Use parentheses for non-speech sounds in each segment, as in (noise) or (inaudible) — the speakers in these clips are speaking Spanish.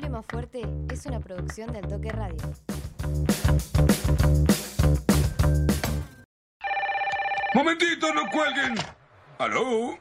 Hable Más Fuerte es una producción de Altoque Radio. ¡Momentito, no cuelguen! ¡Aló!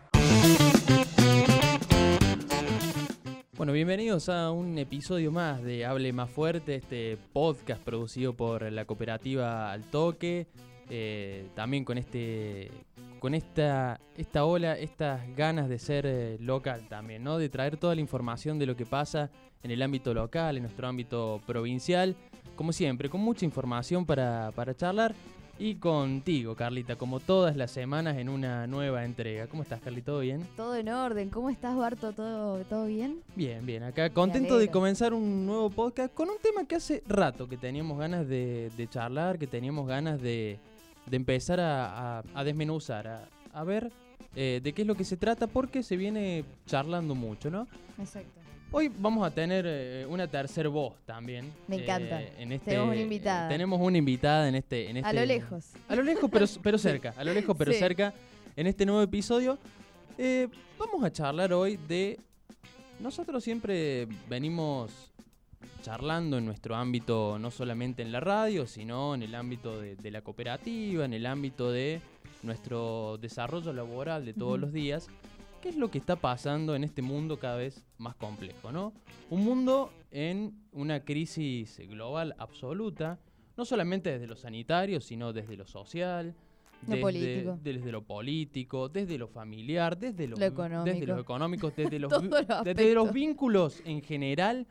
Bueno, bienvenidos a un episodio más de Hable Más Fuerte, este podcast producido por la cooperativa Altoque. Eh, también con este con esta, esta ola, estas ganas de ser eh, local también, ¿no? De traer toda la información de lo que pasa en el ámbito local, en nuestro ámbito provincial, como siempre, con mucha información para, para charlar. Y contigo, Carlita, como todas las semanas en una nueva entrega. ¿Cómo estás, Carlita? ¿Todo bien? Todo en orden. ¿Cómo estás, Barto? ¿Todo, todo bien? Bien, bien. Acá contento de comenzar un nuevo podcast con un tema que hace rato que teníamos ganas de, de charlar, que teníamos ganas de, de empezar a, desmenuzar, a, ver eh, de qué es lo que se trata, porque se viene charlando mucho, ¿no? Exacto. Hoy vamos a tener eh, una tercera voz también. Me encanta. Eh, en este, tenemos una invitada. tenemos una invitada en este, en este. A lo lejos. A lo lejos, pero, (laughs) pero cerca. A lo lejos, pero cerca. En este nuevo episodio. vamos a charlar hoy de. Nosotros siempre venimos charlando en nuestro ámbito, no solamente en la radio, sino en el ámbito de, la cooperativa, en el ámbito de nuestro desarrollo laboral de todos los días, qué es lo que está pasando en este mundo cada vez más complejo, ¿no? Un mundo en una crisis global absoluta, no solamente desde lo sanitario, sino desde lo social, desde, desde, lo político, desde lo familiar, desde lo, desde (laughs) los económicos, desde los, desde los vínculos en general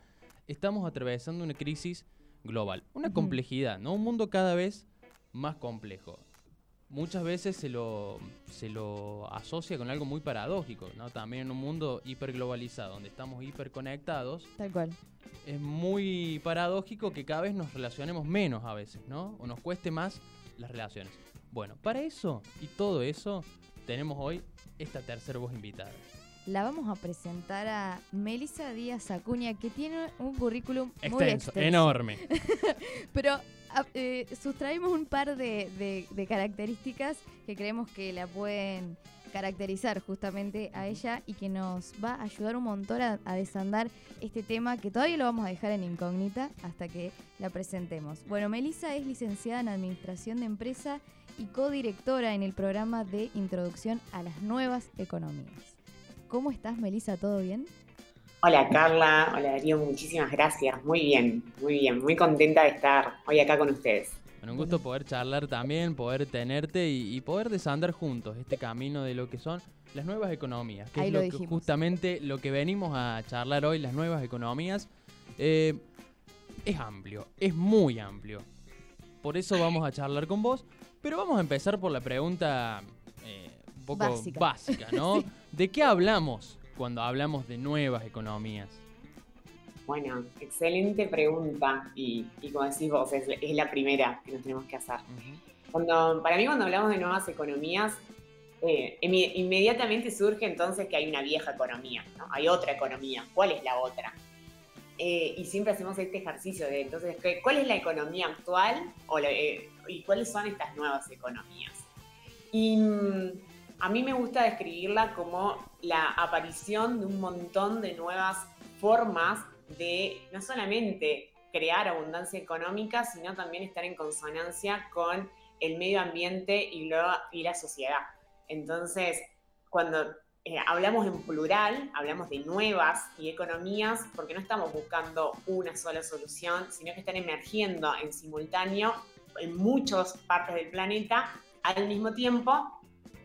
estamos atravesando una crisis global, una complejidad, ¿no? Un mundo cada vez más complejo. Muchas veces se lo, se lo asocia con algo muy paradójico, ¿no? También en un mundo hiperglobalizado, donde estamos hiperconectados. Tal cual. Es muy paradójico que cada vez nos relacionemos menos a veces, ¿no? O nos cueste más las relaciones. Bueno, para eso y todo eso, tenemos hoy esta tercera voz invitada la vamos a presentar a Melissa Díaz Acuña, que tiene un currículum muy extenso. enorme. (laughs) Pero ah, eh, sustraímos un par de, características que creemos que la pueden caracterizar justamente a ella y que nos va a ayudar un montón a, desandar este tema que todavía lo vamos a dejar en incógnita hasta que la presentemos. Bueno, Melissa es licenciada en Administración de Empresa y codirectora en el programa de Introducción a las Nuevas Economías. ¿Cómo estás, Melissa? ¿Todo bien? Hola, Carla. Hola, Darío. Muchísimas gracias. Muy bien, muy bien. Muy contenta de estar hoy acá con ustedes. Bueno, un gusto poder charlar también, poder tenerte y, poder desandar juntos este camino de lo que son las nuevas economías, que es lo, que justamente lo que venimos a charlar hoy, las nuevas economías. Eh, es amplio, es muy amplio. Por eso vamos a charlar con vos, pero vamos a empezar por la pregunta eh, poco básica, ¿no? (laughs) ¿De qué hablamos cuando hablamos de nuevas economías? Bueno, excelente pregunta y, como decís vos, es, la primera que nos tenemos que hacer. cuando, para mí cuando hablamos de nuevas economías, eh, inmediatamente surge entonces que hay una vieja economía, ¿no? hay otra economía, ¿cuál es la otra? Eh, y siempre hacemos este ejercicio de, entonces, ¿cuál es la economía actual eh, y cuáles son estas nuevas economías? Y mm, a mí me gusta describirla como la aparición de un montón de nuevas formas de no solamente crear abundancia económica, sino también estar en consonancia con el medio ambiente y, la sociedad. Entonces, cuando eh, hablamos en plural, hablamos de nuevas y economías, porque no estamos buscando una sola solución, sino que están emergiendo en simultáneo en muchas partes del planeta al mismo tiempo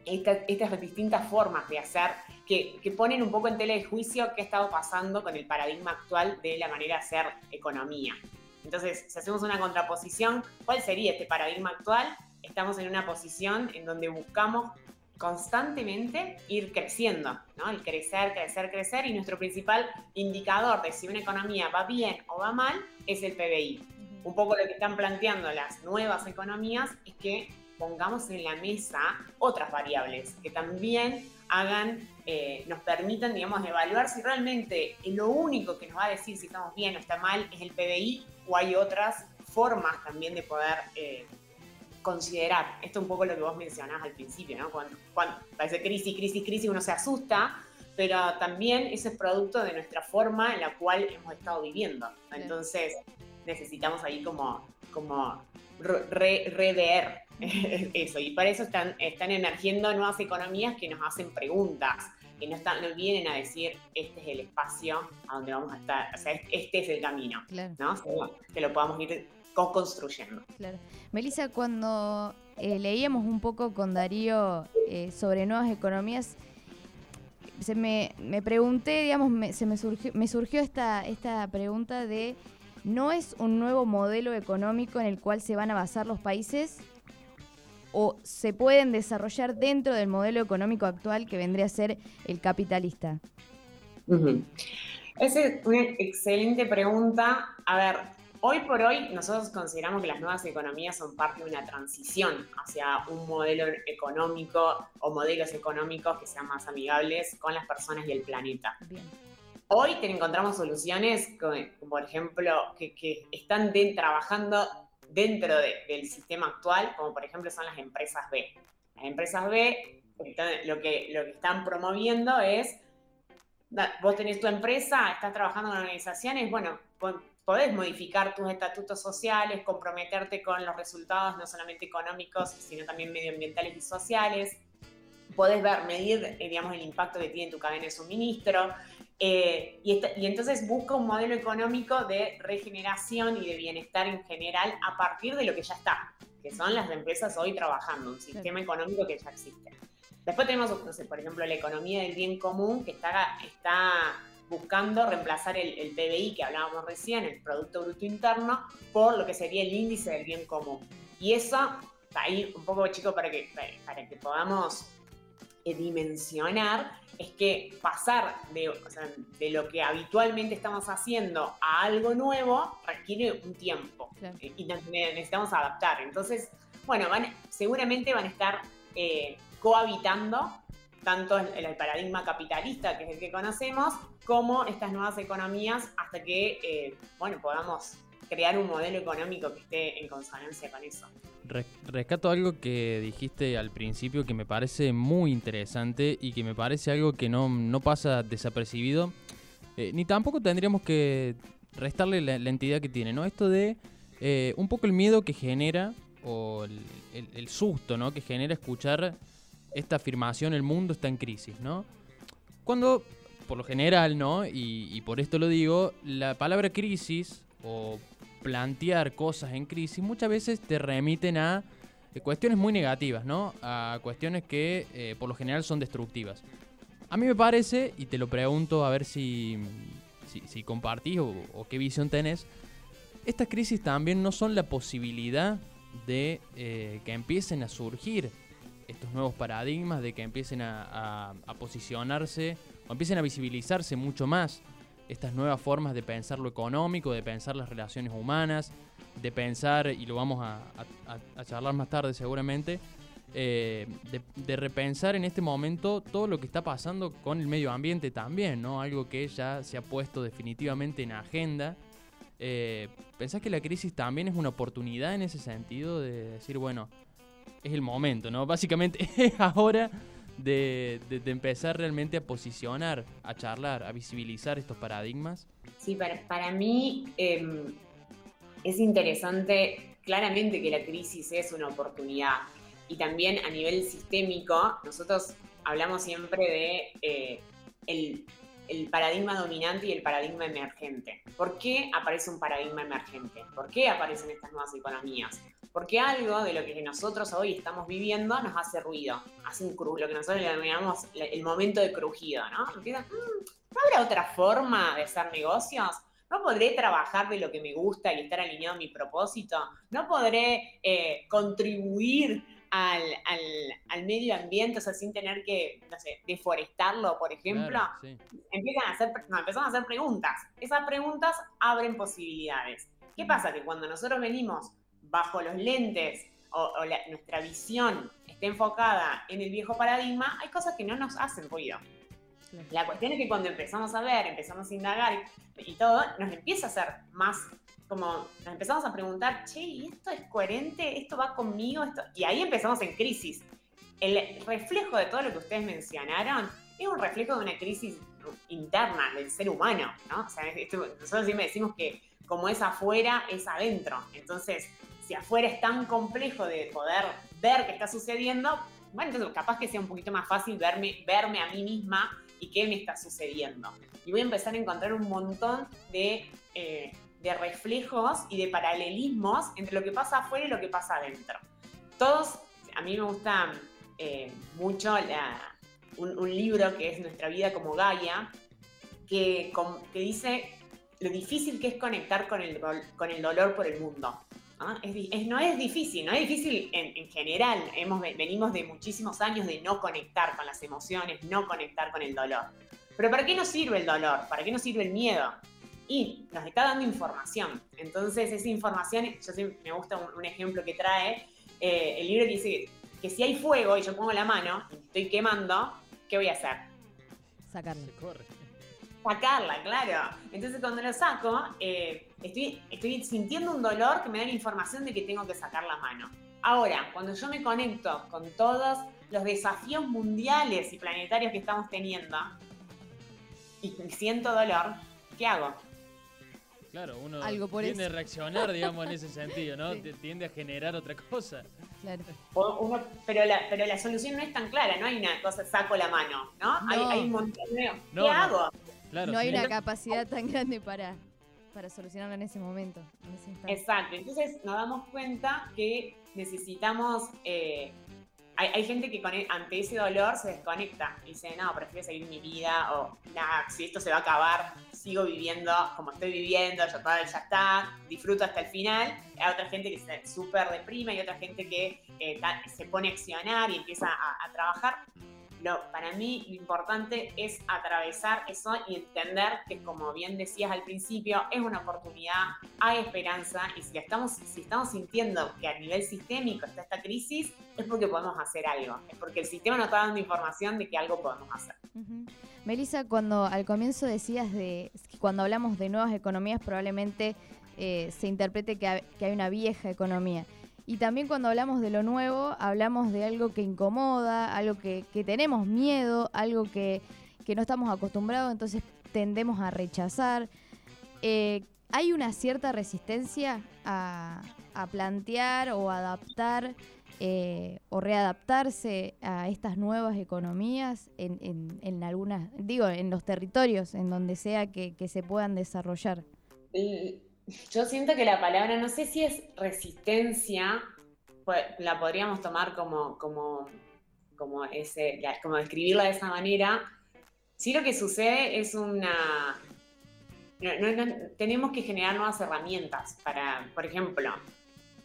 estas distintas formas de hacer que, ponen un poco en tela de juicio qué ha estado pasando con el paradigma actual de la manera de hacer economía. Entonces, si hacemos una contraposición, ¿cuál sería este paradigma actual? Estamos en una posición en donde buscamos constantemente ir creciendo, ¿no? El crecer, crecer, crecer y nuestro principal indicador de si una economía va bien o va mal es el PBI. Un poco lo que están planteando las nuevas economías es que pongamos en la mesa otras variables que también hagan, eh, nos permitan, digamos, evaluar si realmente lo único que nos va a decir si estamos bien o está mal es el PBI o hay otras formas también de poder eh, considerar. Esto es un poco lo que vos mencionás al principio, ¿no? Cuando, cuando parece crisis, crisis, crisis, uno se asusta, pero también ese es producto de nuestra forma en la cual hemos estado viviendo. Entonces necesitamos ahí como, como rever (laughs) eso. Y para eso están, están emergiendo nuevas economías que nos hacen preguntas, que no, están, no vienen a decir este es el espacio a donde vamos a estar, o sea, este es el camino, ¿no? que lo podamos ir co-construyendo. Claro. Melissa, cuando eh, leíamos un poco con Darío eh, sobre nuevas economías, se me, me pregunté, digamos, me, se me surgió, me surgió esta, esta pregunta de, ¿no es un nuevo modelo económico en el cual se van a basar los países? ¿O se pueden desarrollar dentro del modelo económico actual que vendría a ser el capitalista? Esa es una excelente pregunta. A ver, Hoy por hoy nosotros consideramos que las nuevas economías son parte de una transición hacia un modelo económico o modelos económicos que sean más amigables con las personas y el planeta. Hoy te encontramos soluciones, por ejemplo, que, están trabajando dentro del sistema actual, como por ejemplo son las empresas B. Las empresas B lo, que, lo que están promoviendo es, vos tenés tu empresa, estás trabajando en organizaciones, bueno, podés modificar tus estatutos sociales, comprometerte con los resultados no solamente económicos, sino también medioambientales y sociales. Podés ver, medir, eh, digamos, el impacto que tiene tu cadena de suministro. Eh, y, y, entonces busca un modelo económico de regeneración y de bienestar en general a partir de lo que ya está, que son las empresas hoy trabajando, un sistema económico que ya existe. Después tenemos, no sé, por ejemplo, la economía del bien común, que está, está buscando reemplazar el, PBI que hablábamos recién, el Producto Bruto Interno, por lo que sería el índice del bien común. Y eso, ahí un poco chico para que, para que podamos dimensionar, es que pasar de, de, lo que habitualmente estamos haciendo a algo nuevo requiere un tiempo eh, y necesitamos adaptar. Entonces, bueno, van, seguramente van a estar eh, cohabitando tanto en el paradigma capitalista, que es el que conocemos, como estas nuevas economías hasta que, eh, bueno, podamos crear un modelo económico que esté en consonancia con eso. Rescato algo que dijiste al principio que me parece muy interesante y que me parece algo que no, pasa desapercibido, eh, ni tampoco tendríamos que restarle la, entidad que tiene, ¿no? Esto de eh, un poco el miedo que genera o el, el susto, ¿no? Que genera escuchar esta afirmación, el mundo está en crisis, ¿no? Cuando, por lo general, ¿no? Y, por esto lo digo, la palabra crisis o plantear cosas en crisis muchas veces te remiten a eh, cuestiones muy negativas, ¿no? A cuestiones que eh, por lo general son destructivas. A mí me parece, y te lo pregunto a ver si, si, compartís o, qué visión tenés, estas crisis también no son la posibilidad de eh, que empiecen a surgir estos nuevos paradigmas, de que empiecen a, posicionarse o empiecen a visibilizarse mucho más estas nuevas formas de pensar lo económico, de pensar las relaciones humanas, de pensar, y lo vamos a, charlar más tarde seguramente, eh, de, repensar en este momento todo lo que está pasando con el medio ambiente también, ¿no? Algo que ya se ha puesto definitivamente en agenda. Eh, ¿Pensás que la crisis también es una oportunidad en ese sentido de decir, bueno, es el momento, ¿no? Básicamente (laughs) es ahora de, empezar realmente a posicionar, a charlar, a visibilizar estos paradigmas. Sí, para, mí em, es interesante, claramente que la crisis es una oportunidad y también a nivel sistémico, nosotros hablamos siempre de eh, el, el paradigma dominante y el paradigma emergente. ¿Por qué aparece un paradigma emergente? ¿Por qué aparecen estas nuevas economías? Porque algo de lo que nosotros hoy estamos viviendo nos hace ruido, hace un crujido, lo que nosotros le denominamos el momento de crujido, ¿no? Mm, ¿no habrá otra forma de hacer negocios? ¿No podré trabajar de lo que me gusta y estar alineado a mi propósito? ¿No podré eh, contribuir al, al, medio ambiente, o sea, sin tener que, no sé, deforestarlo, por ejemplo? Empiezan a hacer, no, a hacer preguntas. Esas preguntas abren posibilidades. ¿Qué pasa? Que cuando nosotros venimos bajo los lentes o, nuestra visión esté enfocada en el viejo paradigma, hay cosas que no nos hacen ruido. La cuestión es que cuando empezamos a ver, empezamos a indagar y, todo, nos empieza a hacer más como, nos empezamos a preguntar, che, ¿y esto es coherente? ¿Esto va conmigo? ¿Esto? Y ahí empezamos en crisis. El reflejo de todo lo que ustedes mencionaron es un reflejo de una crisis interna del ser humano, ¿no? O sea, nosotros siempre decimos que como es afuera, es adentro. Entonces, si afuera es tan complejo de poder ver qué está sucediendo, bueno, entonces capaz que sea un poquito más fácil verme, verme a mí misma y qué me está sucediendo. Y voy a empezar a encontrar un montón de, eh, de reflejos y de paralelismos entre lo que pasa afuera y lo que pasa adentro. Todos, a mí me gusta eh, mucho un, libro que es Nuestra vida como Gaia, que, que dice lo difícil que es conectar con el, con el dolor por el mundo. ¿no? Es, no es difícil, no es difícil en, general. Hemos, venimos de muchísimos años de no conectar con las emociones, no conectar con el dolor. Pero ¿para qué nos sirve el dolor? ¿Para qué nos sirve el miedo? Y nos está dando información. Entonces, esa información, yo sí, me gusta un, ejemplo que trae eh, el libro que dice que si hay fuego y yo pongo la mano y estoy quemando, ¿qué voy a hacer? Sacarlo. corre sacarla, claro. Entonces cuando lo saco, eh, estoy, estoy sintiendo un dolor que me da la información de que tengo que sacar la mano. Ahora, cuando yo me conecto con todos los desafíos mundiales y planetarios que estamos teniendo y siento dolor, ¿qué hago? Claro, uno tiende a reaccionar, digamos, en ese (laughs) sentido, ¿no? Tiende a generar otra cosa. Claro. pero, la, pero la solución no es tan clara, no hay una cosa, saco la mano, ¿no? Hay, un montón de... ¿Qué hago? no hay una capacidad tan grande para, para solucionarlo en ese momento. Exacto, entonces nos damos cuenta que necesitamos... Eh, hay, gente que ante ese dolor se desconecta y dice, no, prefiero seguir mi vida o, nada, si esto se va a acabar, sigo viviendo como estoy viviendo, ya, ya está, disfruto hasta el final. Hay otra gente que se súper deprime y otra gente que eh, se pone a accionar y empieza a trabajar para mí lo importante es atravesar eso y entender que, como bien decías al principio, es una oportunidad, hay esperanza y si estamos, si estamos sintiendo que a nivel sistémico está esta crisis, es porque podemos hacer algo, es porque el sistema nos está dando información de que algo podemos hacer. Melissa, cuando al comienzo decías de cuando hablamos de nuevas economías probablemente eh, se interprete que hay una vieja economía. Y también cuando hablamos de lo nuevo, hablamos de algo que incomoda, algo que, tenemos miedo, algo que, no estamos acostumbrados, entonces tendemos a rechazar. Eh, ¿Hay una cierta resistencia a, plantear o adaptar eh, o readaptarse a estas nuevas economías en, en, algunas, digo, en los territorios, en donde sea que, que se puedan desarrollar? Yo siento que la palabra, no sé si es resistencia, pues, la podríamos tomar como, como, como, ese, como describirla de esa manera. Sí lo que sucede es una... tenemos que generar nuevas herramientas para, por ejemplo,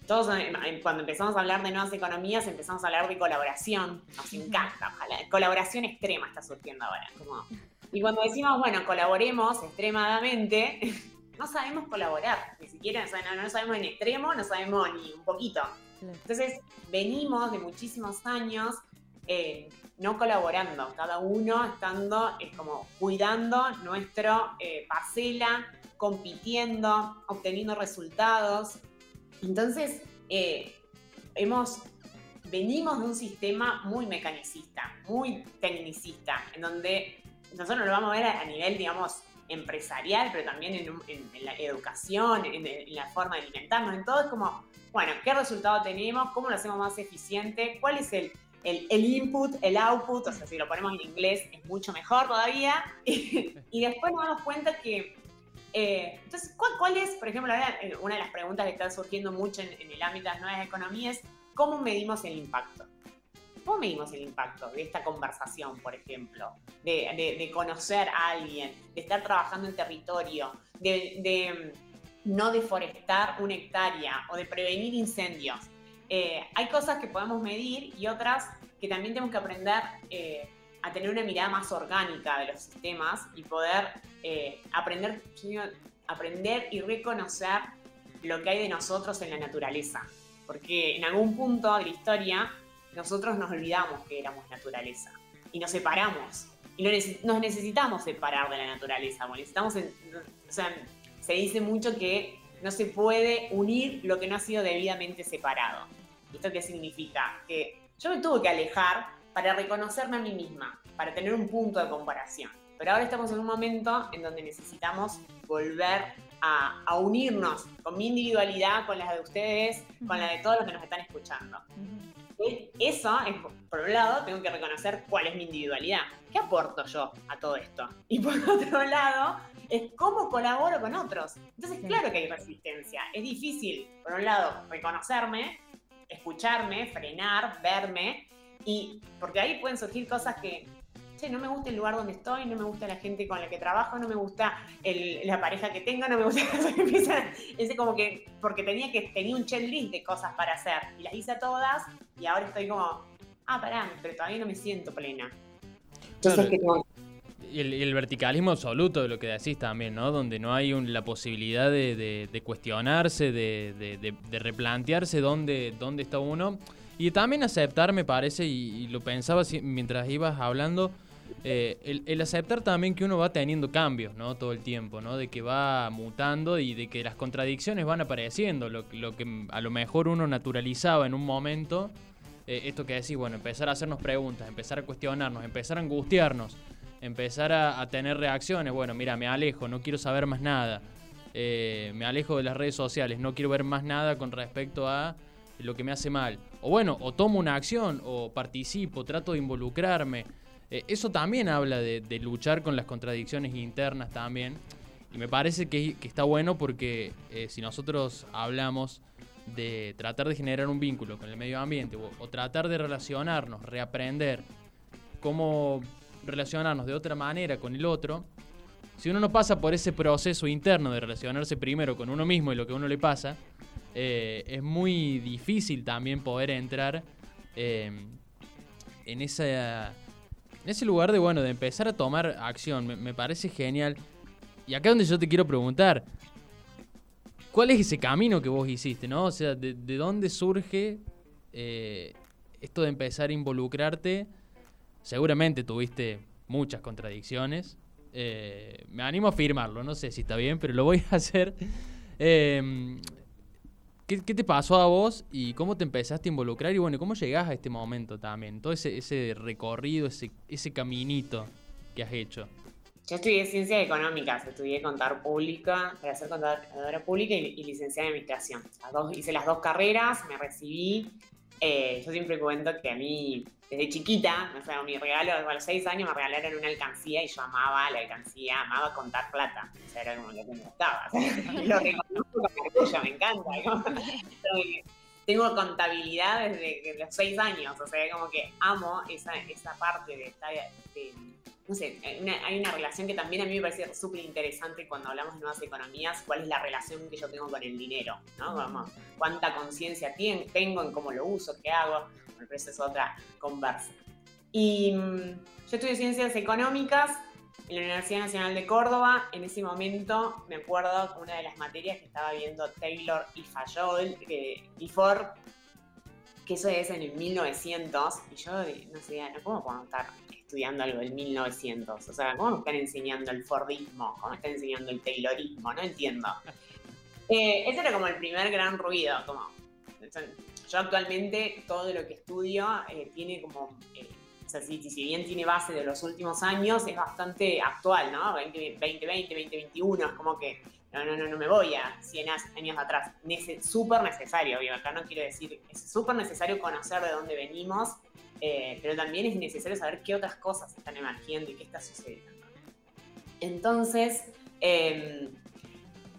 todos cuando empezamos a hablar de nuevas economías empezamos a hablar de colaboración, nos encanta, colaboración extrema está surgiendo ahora. Como, y cuando decimos, bueno, colaboremos extremadamente, (laughs) no sabemos colaborar, ni siquiera, no, sabemos en extremo, no sabemos ni un poquito. Entonces, venimos de muchísimos años eh, no colaborando, cada uno estando es como cuidando nuestra eh, parcela, compitiendo, obteniendo resultados. Entonces, eh, hemos, venimos de un sistema muy mecanicista, muy tecnicista, en donde nosotros lo vamos a ver a nivel, digamos, empresarial, pero también en, la educación, en, la forma de alimentarnos, en todo es como, bueno, ¿qué resultado tenemos? ¿Cómo lo hacemos más eficiente? ¿Cuál es el, el, input, el output? O sea, si lo ponemos en inglés es mucho mejor todavía. (laughs) y después nos damos cuenta que... Eh, entonces, ¿cuál, es, por ejemplo, una de las preguntas que está surgiendo mucho en el ámbito de las nuevas economías, cómo medimos el impacto? ¿Cómo medimos el impacto de esta conversación, por ejemplo? De, conocer a alguien, de estar trabajando en territorio, de, mm, no deforestar una hectárea o de prevenir incendios. Eh, hay cosas que podemos medir y otras que también tenemos que aprender eh, a tener una mirada más orgánica de los sistemas y poder eh, aprender, aprender y reconocer lo que hay de nosotros en la naturaleza. Porque en algún punto de la historia nosotros nos olvidamos que éramos naturaleza y nos separamos. Y nos necesitamos separar de la naturaleza. necesitamos, o sea, se dice mucho que no se puede unir lo que no ha sido debidamente separado. ¿Esto qué significa? Que yo me tuve que alejar para reconocerme a mí misma. para tener un punto de comparación. Pero ahora estamos en un momento en donde necesitamos volver a, unirnos con mi individualidad, con la de ustedes, con la de todos los que nos están escuchando. Eso, es, por un lado, tengo que reconocer cuál es mi individualidad. ¿Qué aporto yo a todo esto? Y por (laughs) otro lado, es cómo colaboro con otros. Entonces, claro que hay resistencia. Es difícil, por un lado, reconocerme, escucharme, frenar, verme, y porque ahí pueden surgir cosas que che, no me gusta el lugar donde estoy, no me gusta la gente con la que trabajo, no me gusta la pareja que tengo, no me gusta. (laughs) ese como que, porque tenía que tenía un checklist de cosas para hacer y las hice todas y ahora estoy como, ah, pará, pero todavía no me siento plena. Entonces, y el, verticalismo absoluto de lo que decís también, ¿no? Donde no hay la posibilidad de, cuestionarse, de, replantearse dónde, dónde está uno. Y también aceptar, me parece, y, y lo pensaba mientras ibas hablando, eh, el, aceptar también que uno va teniendo cambios, ¿no? Todo el tiempo, ¿no? De que va mutando y de que las contradicciones van apareciendo, lo, que a lo mejor uno naturalizaba en un momento, eh, esto que decís, bueno, empezar a hacernos preguntas, empezar a cuestionarnos, empezar a angustiarnos, empezar a, tener reacciones, bueno, mira, me alejo, no quiero saber más nada, eh, me alejo de las redes sociales, no quiero ver más nada con respecto a lo que me hace mal. O bueno, o tomo una acción, o participo, trato de involucrarme. Eh, eso también habla de, luchar con las contradicciones internas también. Y me parece que, está bueno porque eh, si nosotros hablamos de tratar de generar un vínculo con el medio ambiente o, tratar de relacionarnos, reaprender cómo relacionarnos de otra manera con el otro, si uno no pasa por ese proceso interno de relacionarse primero con uno mismo y lo que a uno le pasa, eh, es muy difícil también poder entrar en esa en ese lugar de, bueno, de empezar a tomar acción, me, parece genial. Y acá es donde yo te quiero preguntar, ¿cuál es ese camino que vos hiciste, no? O sea, ¿de, dónde surge eh, esto de empezar a involucrarte? Seguramente tuviste muchas contradicciones. Eh, me animo a afirmarlo, no sé si está bien, pero lo voy a (laughs) hacer. Eh, ¿Qué, te pasó a vos y cómo te empezaste a involucrar? Y bueno, ¿cómo llegás a este momento también? Todo ese, ese recorrido, ese, ese caminito que has hecho. Yo estudié ciencias económicas, estudié contar pública, para ser contadora pública y, licenciada en administración. Hice las dos carreras, me recibí. Eh, yo siempre cuento que a mí desde chiquita, o sea, mi regalo, a los seis años me regalaron una alcancía y yo amaba la alcancía, amaba contar plata. O sea, era como lo que me gustaba. (laughs) lo reconozco con me encanta. Tengo contabilidad desde los seis años, o sea, como que amo esa, esa parte de estar, no sé, hay una relación que también a mí me parece súper interesante cuando hablamos de nuevas economías, cuál es la relación que yo tengo con el dinero, ¿no? Como, cuánta conciencia tengo en cómo lo uso, qué hago pero eso es otra conversa. Y mm, yo estudié ciencias económicas en la Universidad Nacional de Córdoba. En ese momento me acuerdo una de las materias que estaba viendo Taylor y Fayol, y Ford, que eso es en el 1900, y yo no sé, no ¿cómo puedo estar estudiando algo del 1900? O sea, ¿cómo me están enseñando el Fordismo? ¿Cómo me están enseñando el Taylorismo? No entiendo. Eh, ese era como el primer gran ruido, como yo actualmente todo lo que estudio eh, tiene como, eh, o sea, si, bien tiene base de los últimos años, es bastante actual, ¿no? 2020, 2021, es como que no, no, no, no me voy a 100 años atrás. Es súper necesario, obvio, acá no quiero decir, es súper necesario conocer de dónde venimos, eh, pero también es necesario saber qué otras cosas están emergiendo y qué está sucediendo. Entonces, eh,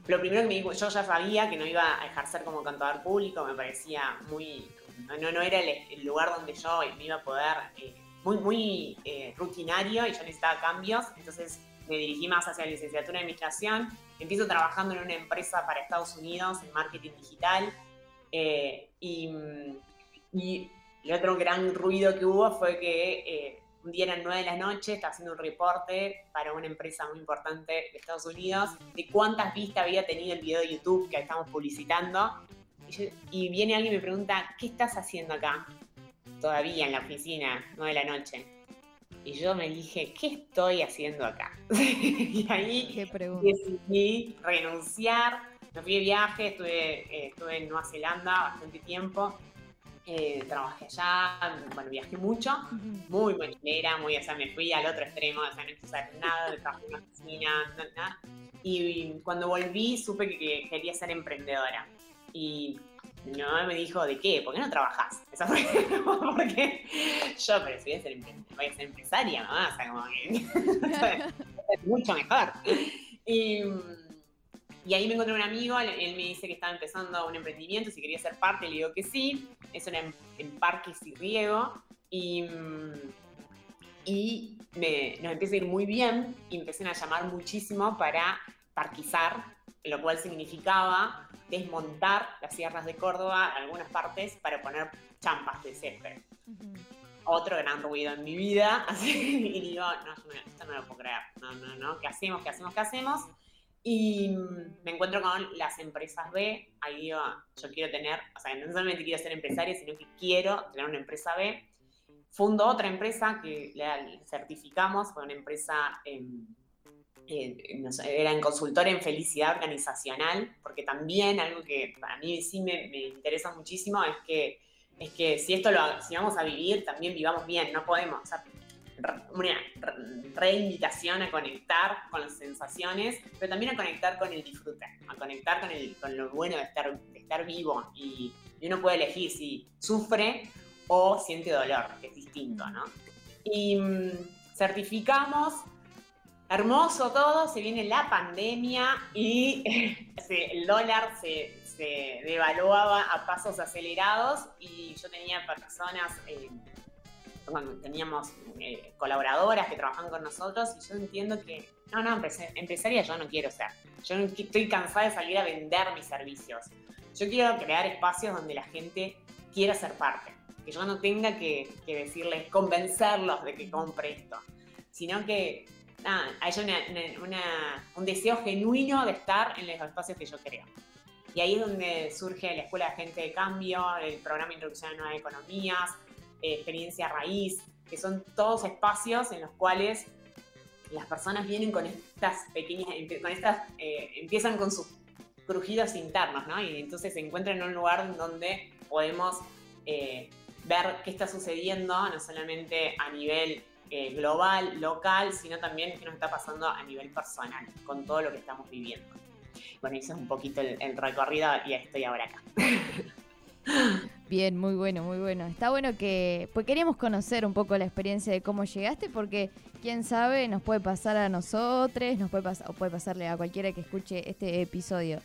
lo primero que me dijo, yo ya sabía que no iba a ejercer como cantador público, me parecía muy, no, no era el, lugar donde yo me iba a poder, eh, muy, muy eh, rutinario y yo necesitaba cambios, entonces me dirigí más hacia la licenciatura de administración, empiezo trabajando en una empresa para Estados Unidos en marketing digital eh, y, y, el otro gran ruido que hubo fue que un día eran 9 de la noche, estaba haciendo un reporte para una empresa muy importante de Estados Unidos de cuántas vistas había tenido el video de YouTube que estamos publicitando. Y, viene alguien y me pregunta, ¿qué estás haciendo acá? Todavía en la oficina, 9 de la noche. Y yo me dije, ¿qué estoy haciendo acá? (laughs) y ahí decidí renunciar. Me fui de viaje, estuve, eh, estuve en Nueva Zelanda bastante tiempo Eh, trabajé allá, bueno, viajé mucho, muy mochilera, muy, o sea, me fui al otro extremo, o sea, no quise hacer nada, trabajé en una oficina, nada. Y cuando volví supe que quería ser emprendedora. Y mi mamá me dijo, ¿de qué? ¿Por qué no trabajás? Esa fue (laughs) porque yo, pero si voy a ser, voy a ser empresaria, mamá, o sea, como que (laughs) mucho mejor. Y, y, ahí me encontré un amigo, él me dice que estaba empezando un emprendimiento, si quería ser parte, le digo que sí, eso era en, Parques y Riego, y, y me, nos empieza a ir muy bien, y empiezan a llamar muchísimo para parquizar, lo cual significaba desmontar las sierras de Córdoba, algunas partes, para poner champas de césped. Otro gran ruido en mi vida, (laughs) así, y digo, no, esto no lo puedo creer, no, no, no, ¿qué hacemos, qué hacemos, qué hacemos? Y me encuentro con las empresas B, ahí digo, yo quiero tener, o sea, no solamente quiero ser empresaria, sino que quiero tener una empresa B. Fundo otra empresa que la certificamos, fue una empresa... en eh, era en consultor en felicidad organizacional, porque también algo que para mí sí me, interesa muchísimo es que, es que si esto lo si vamos a vivir, también vivamos bien, no podemos. Una reinvitación a conectar con las sensaciones, pero también a conectar con el disfrute, a conectar con, el, con lo bueno de estar, de estar vivo. Y, y uno puede elegir si sufre o siente dolor, que es distinto, ¿no? Y mm, certificamos hermoso todo, se viene la pandemia y (laughs) el dólar se, devaluaba a pasos acelerados y yo tenía personas, eh, teníamos eh, colaboradoras que trabajan con nosotros y yo entiendo que, no, no, empresaria yo no quiero ser. Yo estoy cansada de salir a vender mis servicios. Yo quiero crear espacios donde la gente quiera ser parte, que yo no tenga que, que decirles, convencerlos de que compre esto, sino que hay un deseo genuino de estar en los espacios que yo creo. Y ahí es donde surge la Escuela de Gente de Cambio, el programa Introducción a Nuevas Economías, eh, Experiencia Raíz, que son todos espacios en los cuales las personas vienen con estas pequeñas, con estas, eh, empiezan con sus crujidos internos, ¿no? Y entonces se encuentran en un lugar donde podemos eh, ver qué está sucediendo, no solamente a nivel eh, global, local, sino también qué nos está pasando a nivel personal, con todo lo que estamos viviendo. Bueno, ese es un poquito el, recorrido y estoy ahora acá. (laughs) Bien, muy bueno, muy bueno. Está bueno que, pues queríamos conocer un poco la experiencia de cómo llegaste, porque quién sabe, nos puede pasar a nosotros, nos puede pasar, o puede pasarle a cualquiera que escuche este episodio.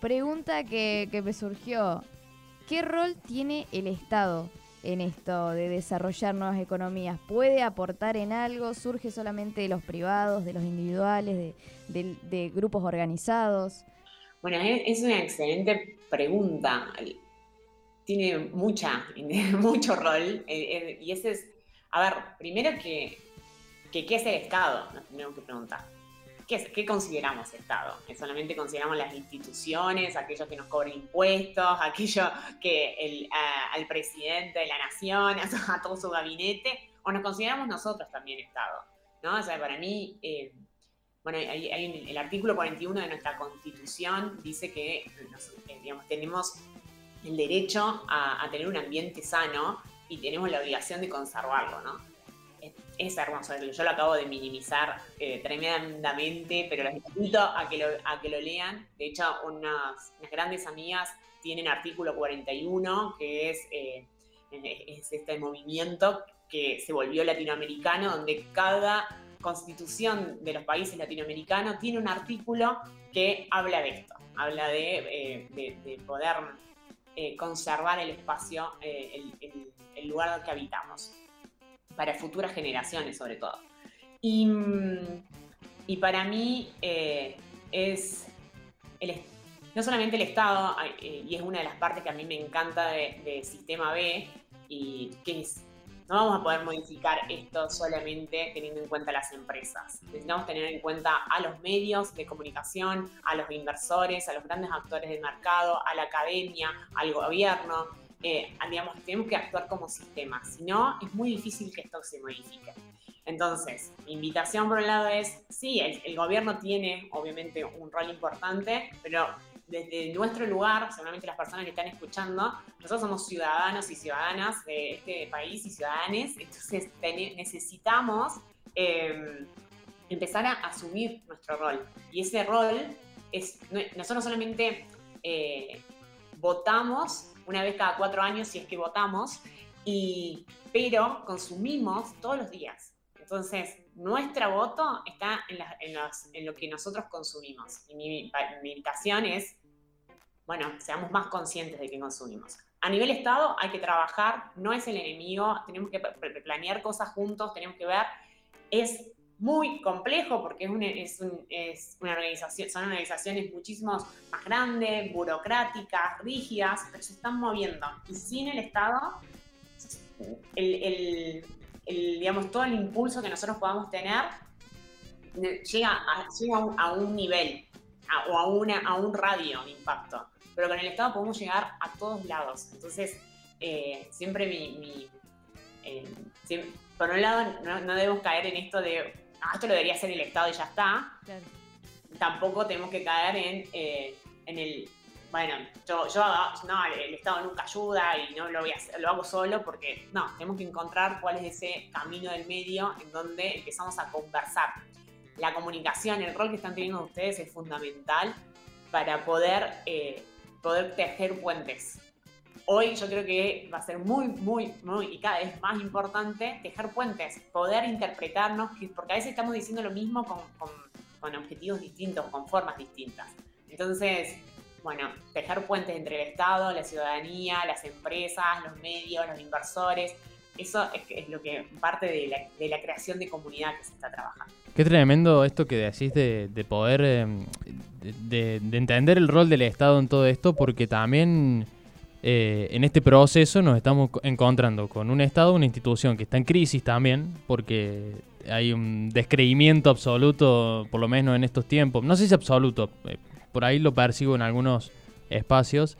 Pregunta que, que me surgió, ¿qué rol tiene el Estado en esto de desarrollar nuevas economías? ¿Puede aportar en algo? ¿Surge solamente de los privados, de los individuales, de, grupos organizados? Bueno, es una excelente pregunta. Tiene mucha, (laughs) mucho rol. Eh, eh, y ese es, a ver, primero que, que ¿qué es el Estado? Nos tenemos que preguntar. ¿Qué, consideramos Estado? ¿Solamente consideramos las instituciones, aquellos que nos cobran impuestos, aquellos que el, al presidente de la nación, (laughs) a, todo su gabinete? ¿O nos consideramos nosotros también Estado? ¿No? O sea, para mí, eh, bueno, hay, el artículo 41 de nuestra Constitución dice que eh, digamos, tenemos el derecho a, tener un ambiente sano y tenemos la obligación de conservarlo, ¿no? es hermoso, yo lo acabo de minimizar eh, tremendamente, pero los invito a que, lo, a que lo lean. De hecho, unas, grandes amigas tienen artículo 41, que es, eh, es este movimiento que se volvió latinoamericano, donde cada constitución de los países latinoamericanos tiene un artículo que habla de esto, habla de, eh, poder conservar el espacio, el, el lugar que habitamos para futuras generaciones sobre todo. Y, para mí eh, es el, no solamente el Estado, eh, y es una de las partes que a mí me encanta de, Sistema B, y que no vamos a poder modificar esto solamente teniendo en cuenta las empresas. Necesitamos tener en cuenta a los medios de comunicación, a los inversores, a los grandes actores del mercado, a la academia, al gobierno, eh, digamos, tenemos que actuar como sistema, si no, es muy difícil que esto se modifique. Entonces, mi invitación por un lado es, sí, el, gobierno tiene obviamente un rol importante, pero desde nuestro lugar, seguramente las personas que están escuchando, nosotros somos ciudadanos y ciudadanas de este país y ciudadanes, entonces necesitamos em, empezar a asumir nuestro rol. Y ese rol es, nosotros solamente eh, votamos una vez cada cuatro años, si es que votamos, y, pero consumimos todos los días. Entonces, nuestra voto está en, lo que nosotros consumimos. Y mi, invitación es, bueno, seamos más conscientes de que consumimos. A nivel Estado hay que trabajar, no es el enemigo, tenemos que planear cosas juntos, tenemos que ver. Es muy complejo porque es, es, una organización, son organizaciones muchísimo más grandes, burocráticas, rígidas, pero se están moviendo. Y sin el Estado, el, digamos, todo el impulso que nosotros podamos tener llega a, a, un, nivel o a, una, a un radio de impacto. Pero con el Estado podemos llegar a todos lados. Entonces, eh, siempre mi... Eh, por un lado, no, debemos caer en esto de, ah, esto lo debería hacer el Estado y ya está. Tampoco tenemos que caer en, eh, en el, bueno, yo, yo no, el Estado nunca ayuda y no lo voy a hacer, lo hago solo porque no, tenemos que encontrar cuál es ese camino del medio en donde empezamos a conversar. La comunicación, el rol que están teniendo ustedes es fundamental para poder, eh, poder tejer puentes. Hoy yo creo que va a ser muy, muy, muy y cada vez más importante tejer puentes, poder interpretarnos, porque a veces estamos diciendo lo mismo con, con, con objetivos distintos, con formas distintas. Entonces, bueno, tejer puentes entre el Estado, la ciudadanía, las empresas, los medios, los inversores. Eso es, lo que parte de la, creación de comunidad que se está trabajando. Qué tremendo esto que decís de, poder, em, de, entender el rol del Estado en todo esto, porque también eh, en este proceso nos estamos encontrando con un Estado, una institución que está en crisis también, porque hay un descreimiento absoluto, por lo menos en estos tiempos. No sé si absoluto, eh, por ahí lo percibo en algunos espacios,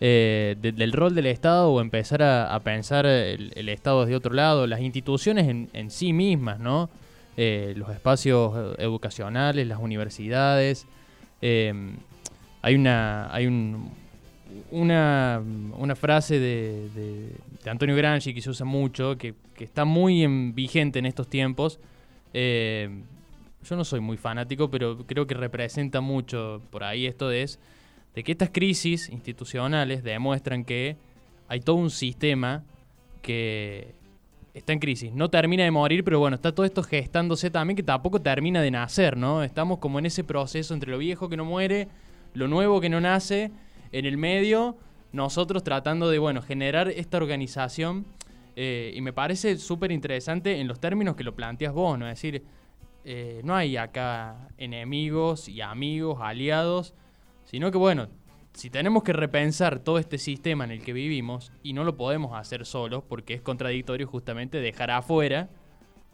eh, del rol del Estado o empezar a, pensar el, Estado desde otro lado, las instituciones en, sí mismas, ¿no? Eh, los espacios educacionales, las universidades. Em, hay una, hay una, una frase de, Antonio Gramsci que se usa mucho, que, está muy vigente en estos tiempos, eh, yo no soy muy fanático, pero creo que representa mucho por ahí esto de, que estas crisis institucionales demuestran que hay todo un sistema que está en crisis. No termina de morir, pero bueno, está todo esto gestándose también que tampoco termina de nacer, ¿no? Estamos como en ese proceso entre lo viejo que no muere, lo nuevo que no nace, en el medio, nosotros tratando de, bueno, generar esta organización. Eh, y me parece súper interesante en los términos que lo planteas vos, ¿no? Es decir, eh, no hay acá enemigos y amigos, aliados, sino que bueno, si tenemos que repensar todo este sistema en el que vivimos y no lo podemos hacer solos porque es contradictorio justamente dejar afuera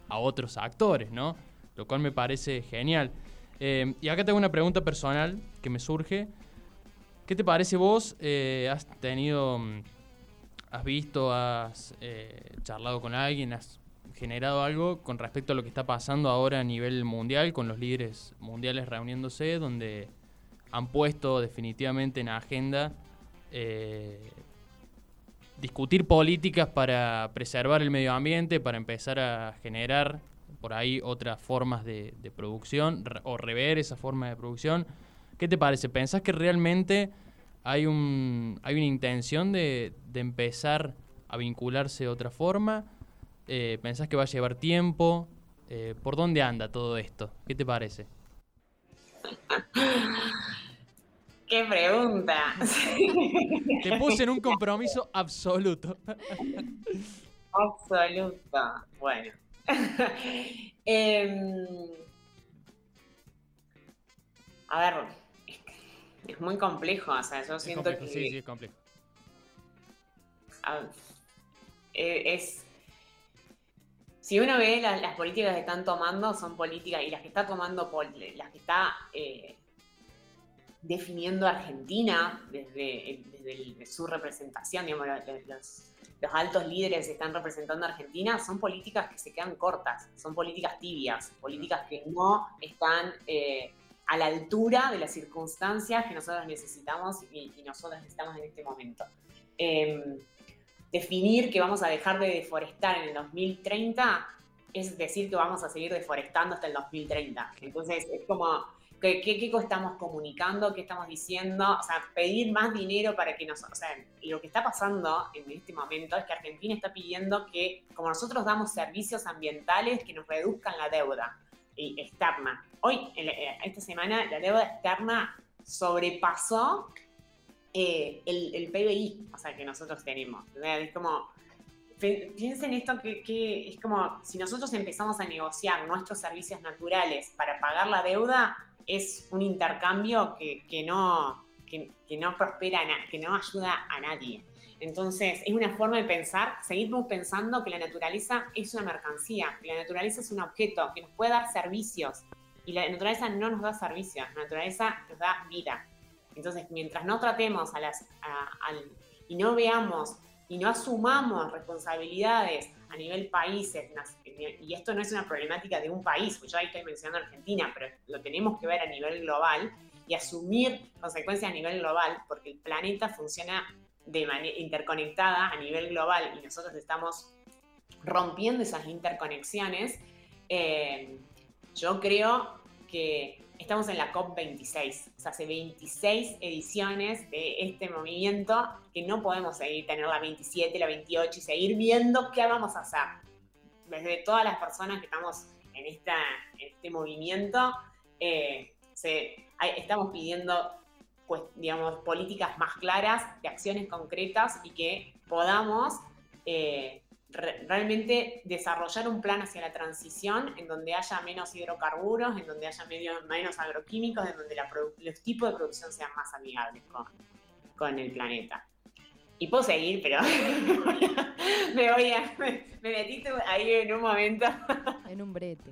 a otros actores, ¿no? Lo cual me parece genial. Eh, y acá tengo una pregunta personal que me surge. ¿Qué te parece vos? Eh, ¿Has tenido, mm, has visto, has charlado con alguien, has generado algo con respecto a lo que está pasando ahora a nivel mundial, con los líderes mundiales reuniéndose, donde han puesto definitivamente en agenda eh, discutir políticas para preservar el medio ambiente, para empezar a generar por ahí otras formas de, producción o rever esa forma de producción. ¿Qué te parece? ¿Pensás que realmente hay, un, hay una intención de, de empezar a vincularse de otra forma? Eh, ¿Pensás que va a llevar tiempo? Eh, ¿Por dónde anda todo esto? ¿Qué te parece? (laughs) ¡Qué pregunta! (laughs) Te puse en un compromiso absoluto. (laughs) Absoluto. Bueno. Em, a ver, es, muy complejo. O sea, yo siento que. Sí, sí, es complejo. Eh, es si uno ve las, políticas que están tomando, son políticas, y las que está tomando, las que está eh, definiendo Argentina desde, su representación, digamos, los, altos líderes que están representando a Argentina, son políticas que se quedan cortas, son políticas tibias, políticas que no están, eh, a la altura de las circunstancias que nosotros necesitamos y, nosotros necesitamos en este momento. Em, definir que vamos a dejar de deforestar en el 2030 es decir que vamos a seguir deforestando hasta el 2030. Entonces, es como, ¿qué, qué, estamos comunicando? ¿Qué estamos diciendo? O sea, pedir más dinero para que nos... O sea, lo que está pasando en este momento es que Argentina está pidiendo que, como nosotros damos servicios ambientales, que nos reduzcan la deuda externa. Hoy, eh, esta semana, la deuda externa sobrepasó eh, el, el, PBI, o sea, que nosotros tenemos. Es como, piensen esto que, es como, si nosotros empezamos a negociar nuestros servicios naturales para pagar la deuda, es un intercambio que, no, que, no prospera, que no ayuda a nadie. Entonces, es una forma de pensar, seguimos pensando que la naturaleza es una mercancía, que la naturaleza es un objeto, que nos puede dar servicios. Y la naturaleza no nos da servicios, la naturaleza nos da vida. Entonces, mientras no tratemos a las, y no veamos y no asumamos responsabilidades a nivel países, y esto no es una problemática de un país, pues yo ahí estoy mencionando Argentina, pero lo tenemos que ver a nivel global y asumir consecuencias a nivel global, porque el planeta funciona de manera interconectada a nivel global y nosotros estamos rompiendo esas interconexiones, eh, yo creo que estamos en la COP26, o sea, hace 26 ediciones de este movimiento que no podemos seguir tener la 27, la 28 y seguir viendo qué vamos a hacer. Desde todas las personas que estamos en, este movimiento, eh, estamos pidiendo, pues, digamos, políticas más claras, de acciones concretas y que podamos eh, realmente desarrollar un plan hacia la transición en donde haya menos hidrocarburos, en donde haya menos agroquímicos, en donde los tipos de producción sean más amigables con, con el planeta. Y puedo seguir, pero (laughs) me voy a. Me, metí ahí en un momento. en un brete.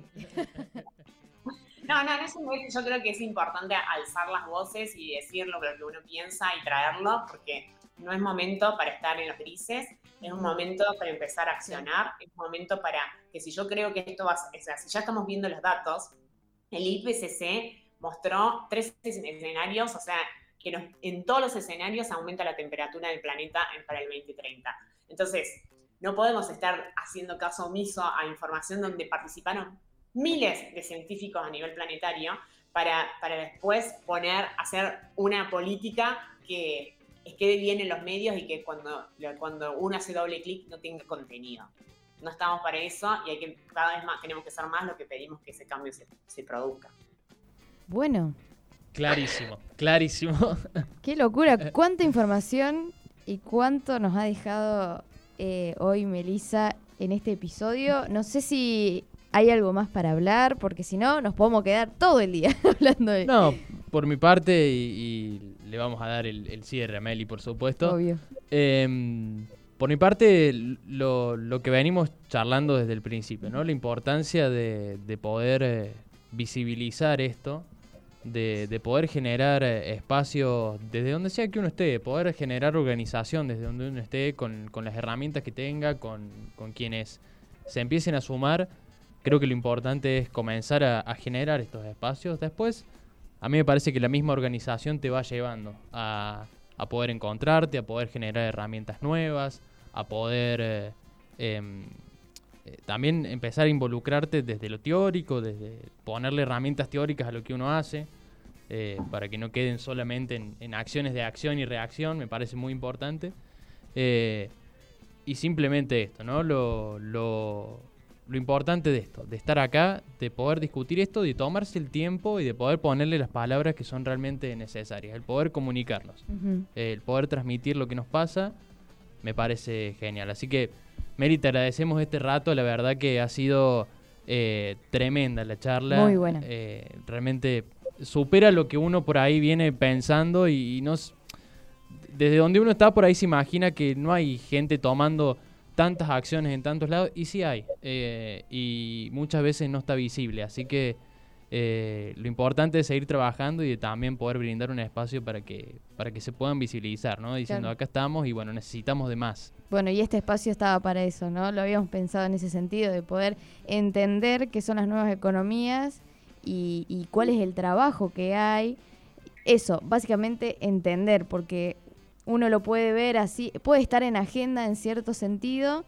No, no, no es un brete. Yo creo que es importante alzar las voces y decir lo que uno piensa y traerlo, porque no es momento para estar en los grises, es un momento para empezar a accionar, es un momento para que si yo creo que esto va, o sea, si ya estamos viendo los datos, el IPCC mostró tres escenarios, o sea, que en todos los escenarios aumenta la temperatura del planeta para el 2030. Entonces, no podemos estar haciendo caso omiso a información donde participaron miles de científicos a nivel planetario para, para después poner, hacer una política que quede bien en los medios y que cuando, cuando uno hace doble clic no tenga contenido. No estamos para eso y hay que, cada vez más tenemos que ser más lo que pedimos que ese cambio se, se produzca. Bueno. Clarísimo, clarísimo. (laughs) Qué locura, cuánta información y cuánto nos ha dejado eh, hoy Melissa en este episodio. No sé si hay algo más para hablar, porque si no, nos podemos quedar todo el día (laughs) hablando de... No, por mi parte y le vamos a dar el, cierre a Meli, por supuesto. Obvio. Em, por mi parte, lo, que venimos charlando desde el principio, ¿no? La importancia de, poder eh, visibilizar esto, de, poder generar eh, espacios desde donde sea que uno esté, poder generar organización desde donde uno esté, con, las herramientas que tenga, con, quienes se empiecen a sumar. Creo que lo importante es comenzar a generar estos espacios. Después a mí me parece que la misma organización te va llevando a, poder encontrarte, a poder generar herramientas nuevas, a poder eh, em, eh, también empezar a involucrarte desde lo teórico, desde ponerle herramientas teóricas a lo que uno hace, eh, para que no queden solamente en, acciones de acción y reacción, me parece muy importante. y simplemente esto, ¿no? Lo, lo, lo importante de esto, de estar acá, de poder discutir esto, de tomarse el tiempo y de poder ponerle las palabras que son realmente necesarias, el poder comunicarnos, el poder transmitir lo que nos pasa, me parece genial. Así que, Mary, te agradecemos este rato, la verdad que ha sido eh, tremenda la charla. Muy buena. Eh, realmente supera lo que uno por ahí viene pensando y, y Desde donde uno está por ahí se imagina que no hay gente tomando tantas acciones en tantos lados, y sí hay, eh, y muchas veces no está visible, así que eh, lo importante es seguir trabajando y también poder brindar un espacio para que, para que se puedan visibilizar, ¿no? Diciendo, acá estamos y bueno, necesitamos de más. Bueno, y este espacio estaba para eso, ¿no? Lo habíamos pensado en ese sentido, de poder entender qué son las nuevas economías y, cuál es el trabajo que hay. Eso, básicamente entender, porque uno lo puede ver así, puede estar en agenda en cierto sentido,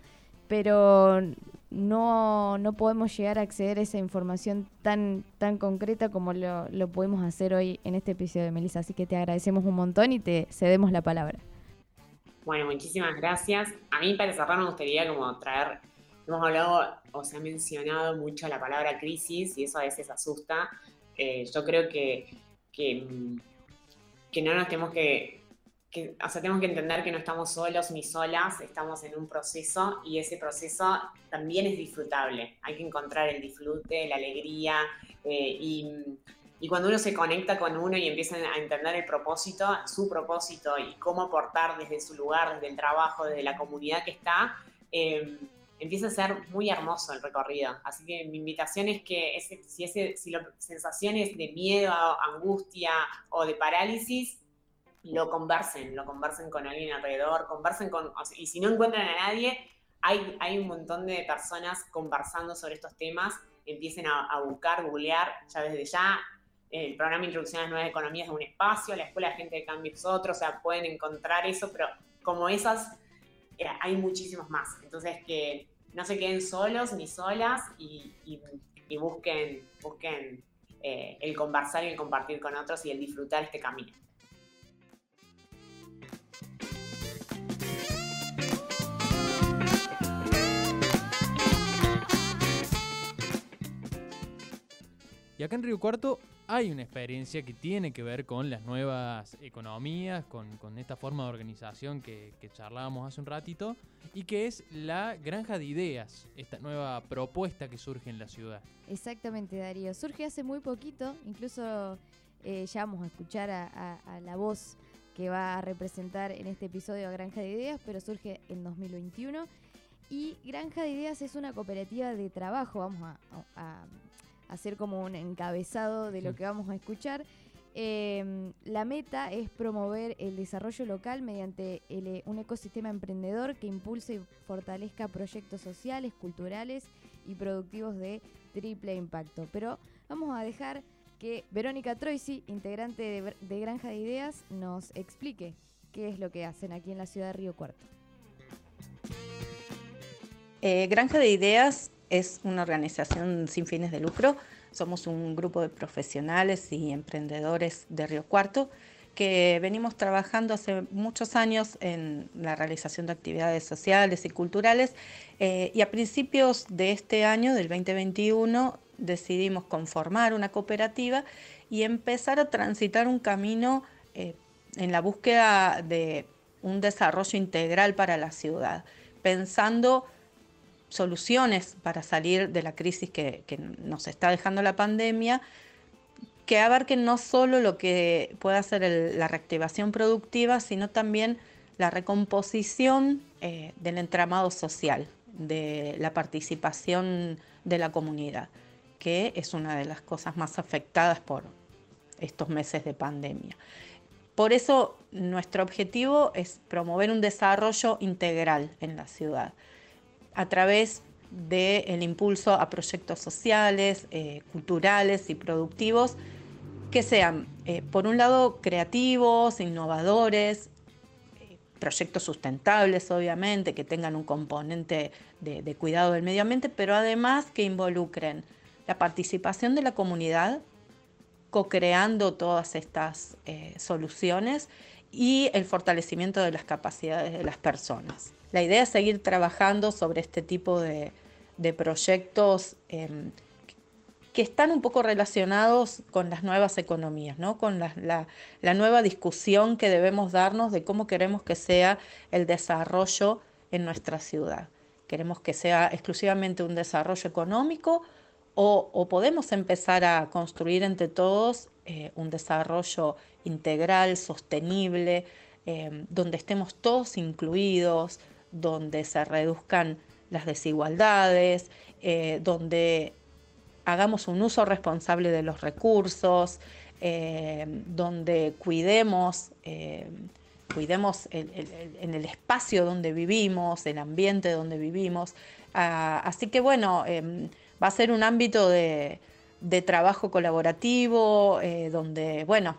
pero no, no podemos llegar a acceder a esa información tan, tan concreta como lo, lo podemos hacer hoy en este episodio de Melissa. Así que te agradecemos un montón y te cedemos la palabra. Bueno, muchísimas gracias. A mí para cerrar me gustaría como traer, hemos hablado o se ha mencionado mucho la palabra crisis y eso a veces asusta. Eh, yo creo que, que no nos tenemos que que, o sea, tenemos que entender que no estamos solos ni solas, estamos en un proceso y ese proceso también es disfrutable. Hay que encontrar el disfrute, la alegría eh, y, y, cuando uno se conecta con uno y empieza a entender el propósito, su propósito y cómo aportar desde su lugar, desde el trabajo, desde la comunidad que está, eh, empieza a ser muy hermoso el recorrido. Así que mi invitación es que ese, si, ese, si las sensaciones de miedo, angustia o de parálisis lo conversen, lo conversen con alguien alrededor, conversen con, y si no encuentran a nadie, hay, hay un montón de personas conversando sobre estos temas, empiecen a, buscar, googlear, ya desde ya, el programa Introducción a las Nuevas Economías es un espacio, la Escuela de Gente de Cambio es otro, o sea, pueden encontrar eso, pero como esas, eh, hay muchísimos más. Entonces, que no se queden solos ni solas y, busquen, busquen eh, el conversar y el compartir con otros y el disfrutar este camino. Y acá en Río Cuarto hay una experiencia que tiene que ver con las nuevas economías, con, esta forma de organización que, charlábamos hace un ratito, y que es la granja de ideas, esta nueva propuesta que surge en la ciudad. Exactamente, Darío. Surge hace muy poquito, incluso eh, ya vamos a escuchar a, la voz que va a representar en este episodio a Granja de Ideas, pero surge en 2021. Y Granja de Ideas es una cooperativa de trabajo, vamos a hacer como un encabezado de lo que vamos a escuchar. Em, la meta es promover el desarrollo local mediante eh, un ecosistema emprendedor que impulse y fortalezca proyectos sociales, culturales y productivos de triple impacto. Pero vamos a dejar que Verónica Troisi, integrante de, Granja de Ideas, nos explique qué es lo que hacen aquí en la ciudad de Río Cuarto. Eh, Granja de Ideas es una organización sin fines de lucro. Somos un grupo de profesionales y emprendedores de Río Cuarto que venimos trabajando hace muchos años en la realización de actividades sociales y culturales eh, y a principios de este año, del 2021, decidimos conformar una cooperativa y empezar a transitar un camino eh, en la búsqueda de un desarrollo integral para la ciudad, pensando soluciones para salir de la crisis que, nos está dejando la pandemia, que abarquen no solo lo que pueda ser la reactivación productiva, sino también la recomposición eh, del entramado social, de la participación de la comunidad, que es una de las cosas más afectadas por estos meses de pandemia. Por eso nuestro objetivo es promover un desarrollo integral en la ciudad a través del impulso a proyectos sociales, eh, culturales y productivos que sean, eh, por un lado, creativos, innovadores, eh, proyectos sustentables, obviamente, que tengan un componente de, cuidado del medio ambiente, pero además que involucren la participación de la comunidad, co-creando todas estas soluciones y el fortalecimiento de las capacidades de las personas. La idea es seguir trabajando sobre este tipo de, proyectos em, que están un poco relacionados con las nuevas economías, ¿no? con la, nueva discusión que debemos darnos de cómo queremos que sea el desarrollo en nuestra ciudad. ¿Queremos que sea exclusivamente un desarrollo económico o, podemos empezar a construir entre todos eh, un desarrollo integral, sostenible, em, donde estemos todos incluidos, donde se reduzcan las desigualdades, eh, donde hagamos un uso responsable de los recursos, em, donde cuidemos, em, cuidemos en el espacio donde vivimos, el ambiente donde vivimos. Ah, así que bueno, va a ser un ámbito de, de trabajo colaborativo, eh, donde, bueno,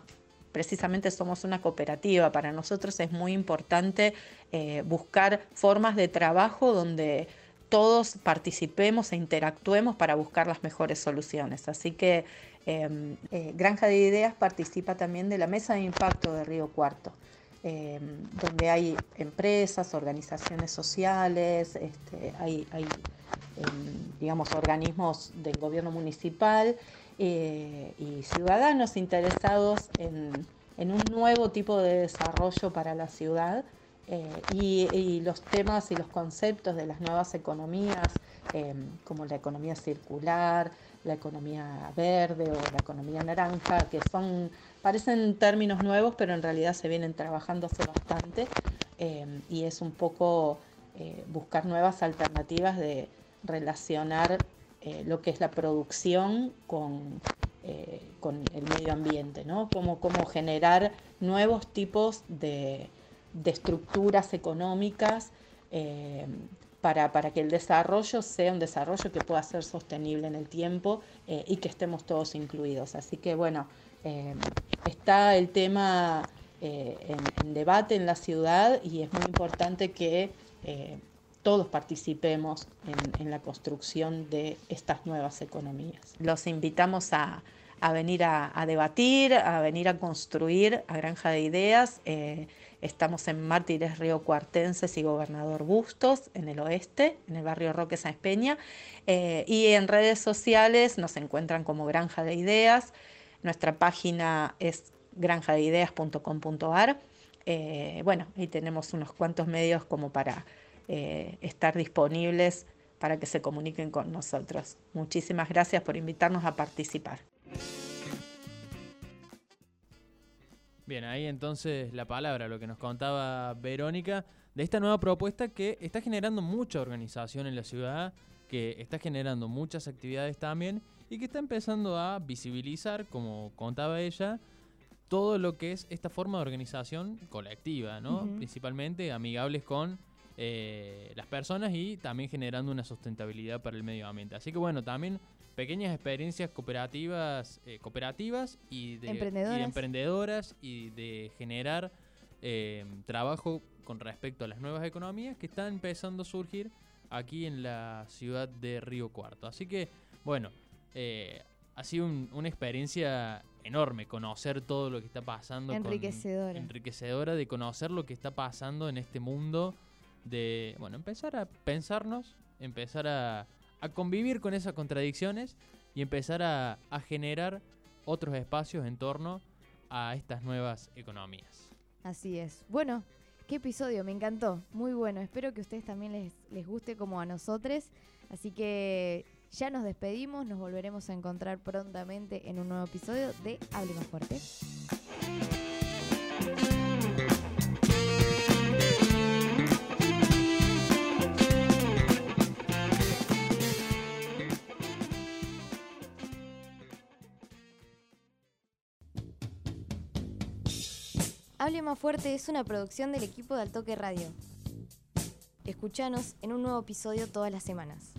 precisamente somos una cooperativa. Para nosotros es muy importante eh, buscar formas de trabajo donde todos participemos e interactuemos para buscar las mejores soluciones. Así que em, eh, Granja de Ideas participa también de la Mesa de Impacto de Río Cuarto. Em, donde hay empresas, organizaciones sociales, este, hay, em, digamos, organismos del gobierno municipal eh, y ciudadanos interesados en, un nuevo tipo de desarrollo para la ciudad eh, y, los temas y los conceptos de las nuevas economías, em, como la economía circular, la economía verde o la economía naranja, que son, parecen términos nuevos, pero en realidad se vienen trabajando hace bastante em, y es un poco eh, buscar nuevas alternativas de relacionar eh, lo que es la producción con, eh, con el medio ambiente, ¿no? Cómo, cómo generar nuevos tipos de, estructuras económicas eh, para, para, que el desarrollo sea un desarrollo que pueda ser sostenible en el tiempo y que estemos todos incluidos. Así que bueno, está el tema en, debate en la ciudad y es muy importante que todos participemos en, la construcción de estas nuevas economías. Los invitamos a, venir a, debatir, a venir a construir a Granja de Ideas. Eh, estamos en Mártires Río Cuartenses y Gobernador Bustos, en el oeste, en el barrio Roque San Peña. Eh, y en redes sociales nos encuentran como Granja de Ideas. Nuestra página es granjadeideas.com.ar. Eh, bueno, ahí tenemos unos cuantos medios como para eh, estar disponibles para que se comuniquen con nosotros. Muchísimas gracias por invitarnos a participar. Bien, ahí entonces la palabra, lo que nos contaba Verónica, de esta nueva propuesta que está generando mucha organización en la ciudad, que está generando muchas actividades también y que está empezando a visibilizar, como contaba ella, todo lo que es esta forma de organización colectiva, ¿no? Principalmente amigables con eh, las personas y también generando una sustentabilidad para el medio ambiente. Así que bueno, también pequeñas experiencias cooperativas, eh, cooperativas y de, emprendedoras. Y de generar eh, trabajo con respecto a las nuevas economías que están empezando a surgir aquí en la ciudad de Río Cuarto. Así que bueno, ha sido una experiencia enorme conocer todo lo que está pasando. Enriquecedora. enriquecedora de conocer lo que está pasando en este mundo de, bueno, empezar a pensarnos, empezar a, convivir con esas contradicciones y empezar a, generar otros espacios en torno a estas nuevas economías. Así es. Bueno, qué episodio, me encantó. Muy bueno. Espero que a ustedes también les, les guste como a nosotros. Así que ya nos despedimos. Nos volveremos a encontrar prontamente en un nuevo episodio de Hable Más Fuerte. Hable Más Fuerte es una producción del equipo de Altoque Radio. Escuchanos en un nuevo episodio todas las semanas.